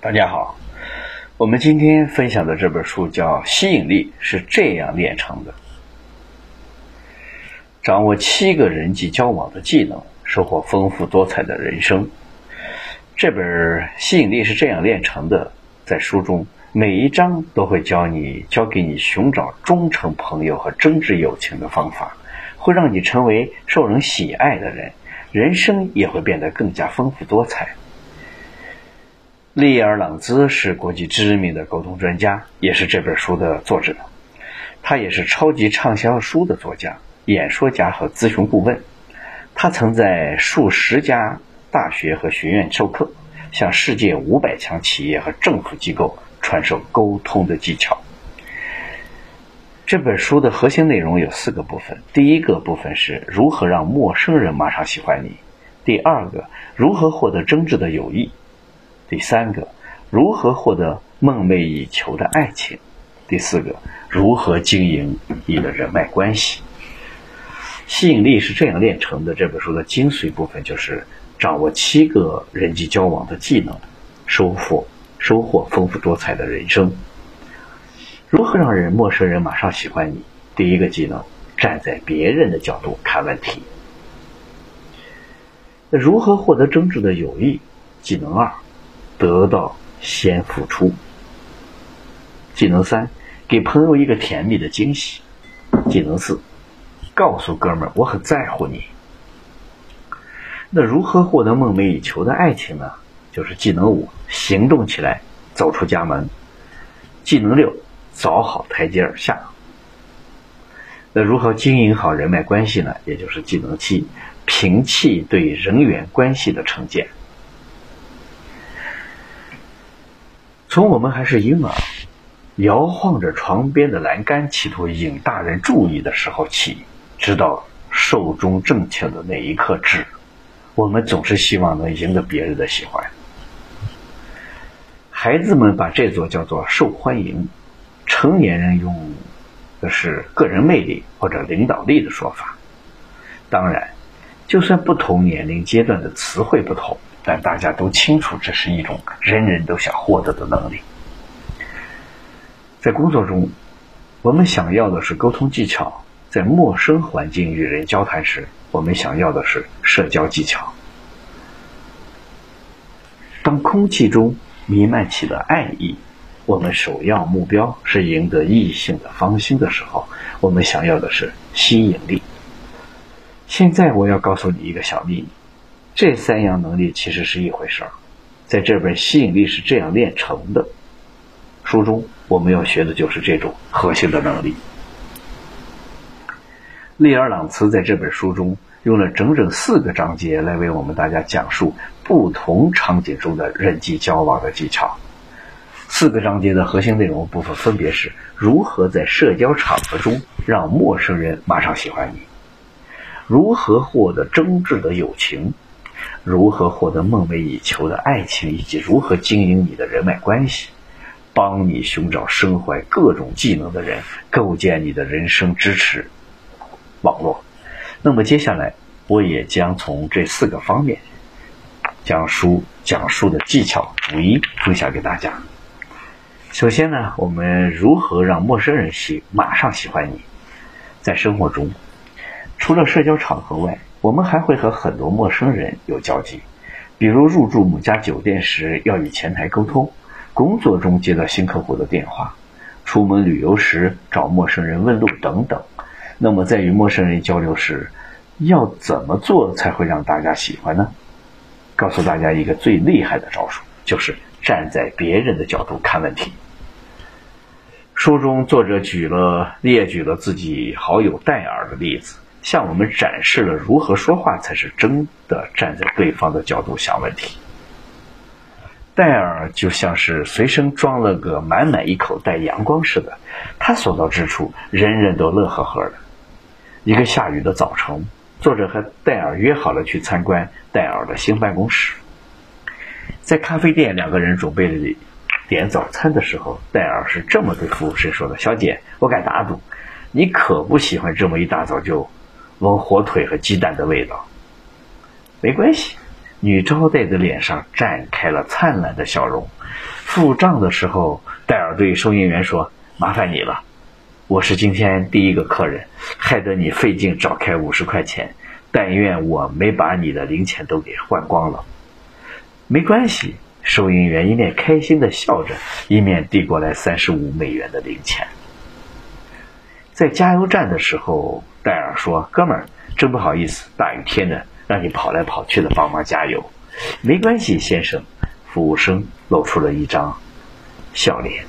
大家好，我们今天分享的这本书叫《吸引力是这样炼成的》，掌握七个人际交往的技能，收获丰富多彩的人生。这本《吸引力是这样炼成的》在书中每一章都会教你教给你寻找忠诚朋友和真挚友情的方法，会让你成为受人喜爱的人，人生也会变得更加丰富多彩。利尔朗兹是国际知名的沟通专家，也是这本书的作者。他也是超级畅销书的作家、演说家和咨询顾问。他曾在数十家大学和学院授课，向世界五百强企业和政府机构传授沟通的技巧。这本书的核心内容有四个部分：第一个部分是如何让陌生人马上喜欢你；第二个，如何获得真挚的友谊。第三个，如何获得梦寐以求的爱情？第四个，如何经营你的人脉关系？吸引力是这样炼成的。这本书的精髓部分就是掌握七个人际交往的技能，收获收获丰富多彩的人生。如何让人陌生人马上喜欢你？第一个技能，站在别人的角度看问题。那如何获得真挚的友谊？技能二。得到先付出。技能三，给朋友一个甜蜜的惊喜。技能四，告诉哥们儿我很在乎你。那如何获得梦寐以求的爱情呢？就是技能五，行动起来，走出家门。技能六，找好台阶下。那如何经营好人脉关系呢？也就是技能七，摒弃对人员关系的成见。从我们还是婴儿，摇晃着床边的栏杆，企图引大人注意的时候起，直到寿终正寝的那一刻止，我们总是希望能赢得别人的喜欢。孩子们把这座叫做受欢迎，成年人用的是个人魅力或者领导力的说法。当然，就算不同年龄阶段的词汇不同。但大家都清楚，这是一种人人都想获得的能力。在工作中，我们想要的是沟通技巧；在陌生环境与人交谈时，我们想要的是社交技巧。当空气中弥漫起了爱意，我们首要目标是赢得异性的芳心的时候，我们想要的是吸引力。现在，我要告诉你一个小秘密。这三样能力其实是一回事儿，在这本吸引力是这样练成的书中，我们要学的就是这种核心的能力。利尔朗茨在这本书中用了整整四个章节来为我们大家讲述不同场景中的人际交往的技巧。四个章节的核心内容部分分别是如何在社交场合中让陌生人马上喜欢你，如何获得真挚的友情。如何获得梦寐以求的爱情，以及如何经营你的人脉关系，帮你寻找身怀各种技能的人，构建你的人生支持网络。那么接下来，我也将从这四个方面将书讲述的技巧逐一分享给大家。首先呢，我们如何让陌生人喜马上喜欢你？在生活中，除了社交场合外，我们还会和很多陌生人有交集，比如入住某家酒店时要与前台沟通，工作中接到新客户的电话，出门旅游时找陌生人问路等等。那么在与陌生人交流时，要怎么做才会让大家喜欢呢？告诉大家一个最厉害的招数，就是站在别人的角度看问题。书中作者举了列举了自己好友戴尔的例子。向我们展示了如何说话才是真的站在对方的角度想问题。戴尔就像是随身装了个满满一口袋阳光似的，他所到之处，人人都乐呵呵的。一个下雨的早晨，作者和戴尔约好了去参观戴尔的新办公室。在咖啡店，两个人准备点早餐的时候，戴尔是这么对服务生说的：“小姐，我敢打赌，你可不喜欢这么一大早就……”闻火腿和鸡蛋的味道，没关系，女招待的脸上绽开了灿烂的笑容。付账的时候，戴尔对收银员说：“麻烦你了，我是今天第一个客人，害得你费劲找开五十块钱。但愿我没把你的零钱都给换光了。”没关系，收银员一面开心的笑着，一面递过来三十五美元的零钱。在加油站的时候，戴尔说：“哥们儿，真不好意思，大雨天的。”让你跑来跑去的帮忙加油，没关系，先生。服务生露出了一张笑脸。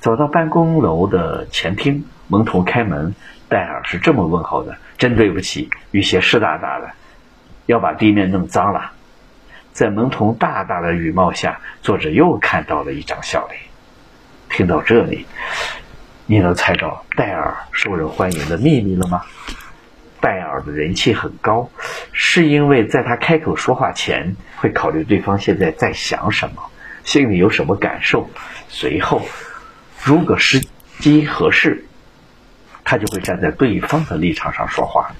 走到办公楼的前厅，门童开门，戴尔是这么问候的：“真对不起，雨鞋湿哒哒的，要把地面弄脏了。”在门童大大的雨帽下，作者又看到了一张笑脸。听到这里，你能猜到戴尔受人欢迎的秘密了吗？戴尔的人气很高，是因为在他开口说话前，会考虑对方现在在想什么，心里有什么感受。随后，如果时机合适，他就会站在对方的立场上说话。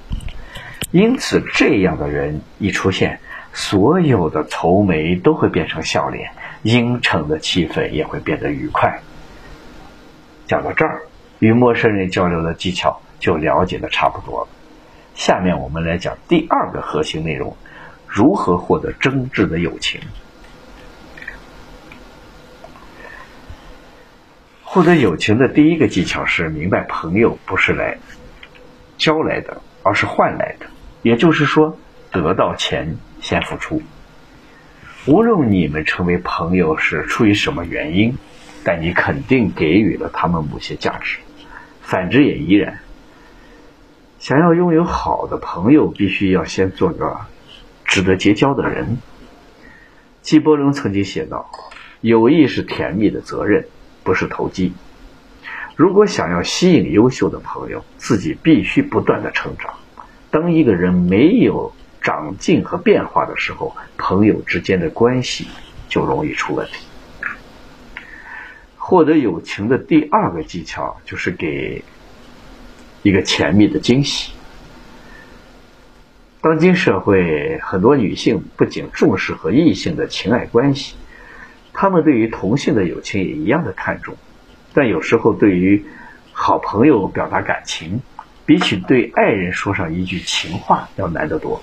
因此，这样的人一出现，所有的愁眉都会变成笑脸，阴沉的气氛也会变得愉快。讲到这儿，与陌生人交流的技巧就了解的差不多了。下面我们来讲第二个核心内容：如何获得真挚的友情。获得友情的第一个技巧是明白，朋友不是来交来的，而是换来的。也就是说，得到钱先付出。无论你们成为朋友是出于什么原因，但你肯定给予了他们某些价值，反之也依然。想要拥有好的朋友，必须要先做个值得结交的人。纪伯伦曾经写道：“友谊是甜蜜的责任，不是投机。”如果想要吸引优秀的朋友，自己必须不断的成长。当一个人没有长进和变化的时候，朋友之间的关系就容易出问题。获得友情的第二个技巧就是给。一个甜蜜的惊喜。当今社会，很多女性不仅重视和异性的情爱关系，她们对于同性的友情也一样的看重。但有时候，对于好朋友表达感情，比起对爱人说上一句情话要难得多。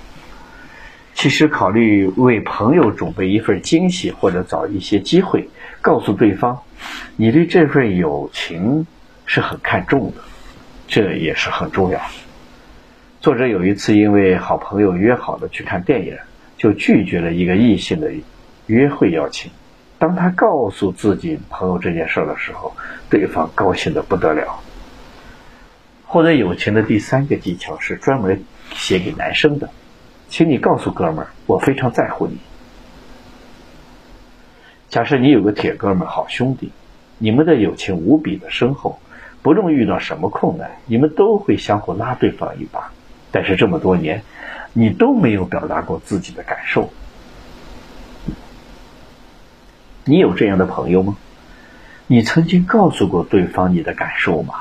其实，考虑为朋友准备一份惊喜，或者找一些机会，告诉对方你对这份友情是很看重的。这也是很重要。作者有一次因为好朋友约好了去看电影，就拒绝了一个异性的约会邀请。当他告诉自己朋友这件事的时候，对方高兴的不得了。获得友情的第三个技巧是专门写给男生的，请你告诉哥们儿，我非常在乎你。假设你有个铁哥们、好兄弟，你们的友情无比的深厚。不论遇到什么困难，你们都会相互拉对方一把。但是这么多年，你都没有表达过自己的感受。你有这样的朋友吗？你曾经告诉过对方你的感受吗？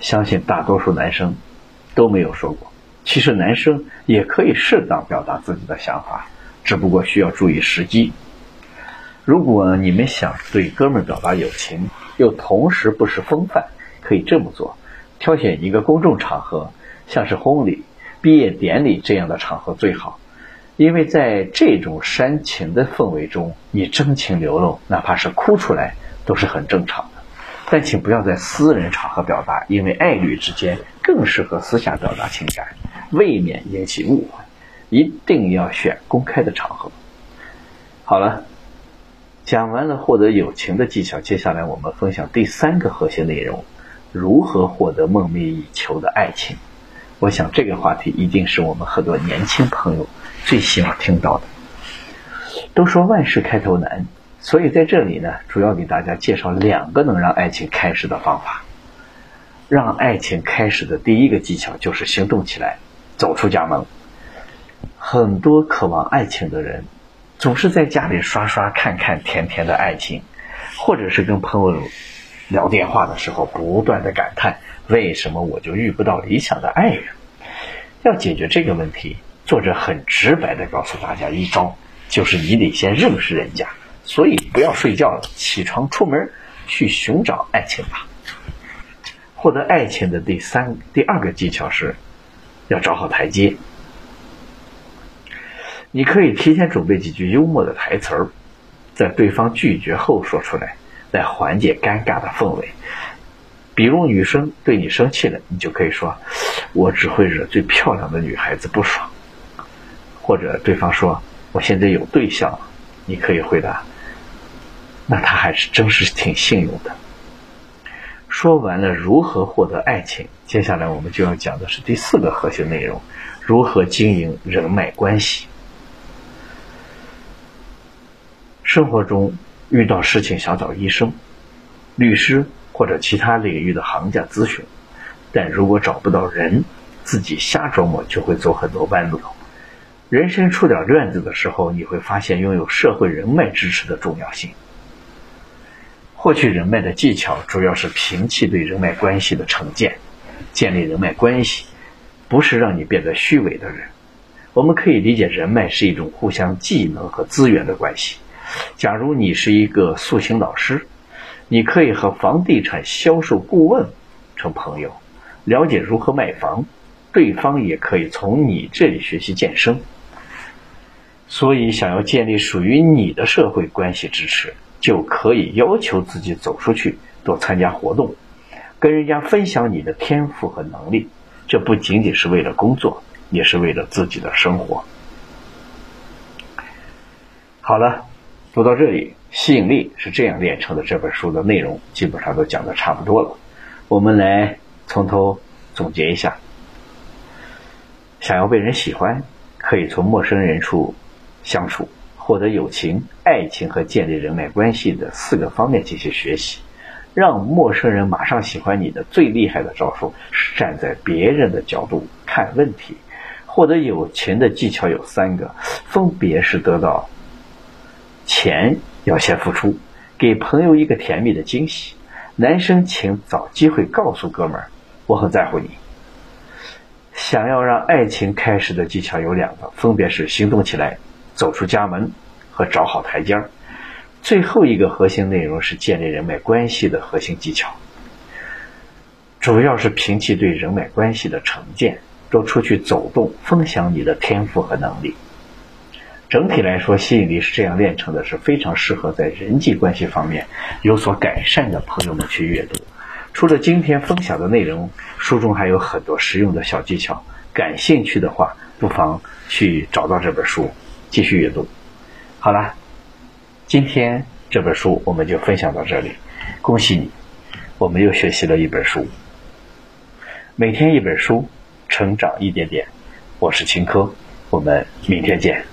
相信大多数男生都没有说过。其实男生也可以适当表达自己的想法，只不过需要注意时机。如果你们想对哥们表达友情，又同时不失风范。可以这么做，挑选一个公众场合，像是婚礼、毕业典礼这样的场合最好，因为在这种煽情的氛围中，你真情流露，哪怕是哭出来都是很正常的。但请不要在私人场合表达，因为爱侣之间更适合私下表达情感，未免引起误会。一定要选公开的场合。好了，讲完了获得友情的技巧，接下来我们分享第三个核心内容。如何获得梦寐以求的爱情？我想这个话题一定是我们很多年轻朋友最希望听到的。都说万事开头难，所以在这里呢，主要给大家介绍两个能让爱情开始的方法。让爱情开始的第一个技巧就是行动起来，走出家门。很多渴望爱情的人，总是在家里刷刷看看甜甜的爱情，或者是跟朋友。聊电话的时候，不断的感叹为什么我就遇不到理想的爱人。要解决这个问题，作者很直白的告诉大家一招，就是你得先认识人家，所以不要睡觉了，起床出门去寻找爱情吧。获得爱情的第三、第二个技巧是，要找好台阶。你可以提前准备几句幽默的台词儿，在对方拒绝后说出来，来缓解尴尬的氛围。比如女生对你生气了，你就可以说：“我只会惹最漂亮的女孩子不爽。”或者对方说：“我现在有对象了。”你可以回答：“那他还是真是挺幸运的。”说完了如何获得爱情，接下来我们就要讲的是第四个核心内容：如何经营人脉关系。生活中遇到事情想找医生、律师或者其他领域的行家咨询，但如果找不到人，自己瞎琢磨就会走很多弯路。人生出点乱子的时候，你会发现拥有社会人脉支持的重要性。获取人脉的技巧主要是摒弃对人脉关系的成见，建立人脉关系不是让你变得虚伪的人。我们可以理解人脉是一种互相技能和资源的关系。假如你是一个塑形老师，你可以和房地产销售顾问成朋友，了解如何卖房，对方也可以从你这里学习健身。所以，想要建立属于你的社会关系支持，就可以要求自己走出去，多参加活动，跟人家分享你的天赋和能力。这不仅仅是为了工作，也是为了自己的生活。好了，读到这里，吸引力是这样炼成的。这本书的内容基本上都讲的差不多了，我们来从头总结一下。想要被人喜欢，可以从陌生人处。相处、获得友情、爱情和建立人脉关系的四个方面进行学习，让陌生人马上喜欢你的最厉害的招数是站在别人的角度看问题。获得友情的技巧有三个，分别是得到钱要先付出，给朋友一个甜蜜的惊喜。男生请找机会告诉哥们儿，我很在乎你。想要让爱情开始的技巧有两个，分别是行动起来。走出家门和找好台阶儿，最后一个核心内容是建立人脉关系的核心技巧，主要是摒弃对人脉关系的成见，多出去走动，分享你的天赋和能力。整体来说，吸引力是这样练成的，是非常适合在人际关系方面有所改善的朋友们去阅读。除了今天分享的内容，书中还有很多实用的小技巧，感兴趣的话，不妨去找到这本书。继续阅读，好了，今天这本书我们就分享到这里。恭喜你，我们又学习了一本书。每天一本书，成长一点点。我是秦科，我们明天见。